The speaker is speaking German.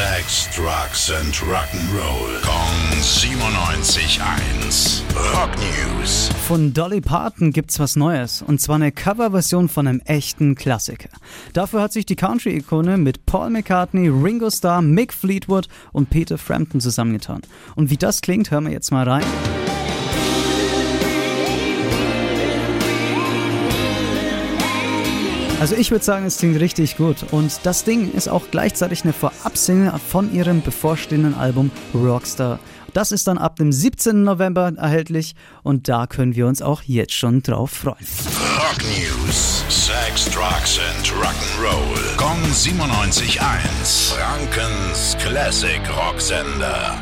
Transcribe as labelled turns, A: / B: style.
A: Sex, Drugs and Rock'n'Roll. Kong 97.1. Rock News.
B: Von Dolly Parton gibt's was Neues. Und zwar eine Coverversion von einem echten Klassiker. Dafür hat sich die Country-Ikone mit Paul McCartney, Ringo Starr, Mick Fleetwood und Peter Frampton zusammengetan. Und wie das klingt, hören wir jetzt mal rein. Also ich würde sagen, es klingt richtig gut. Und das Ding ist auch gleichzeitig eine Vorabsingle von ihrem bevorstehenden Album Rockstar. Das ist dann ab dem 17. November erhältlich und da können wir uns auch jetzt schon drauf freuen.
A: Rock News. Sex, Drugs and Rock'n'Roll. Kong 97.1. Frankens Classic Rocksender.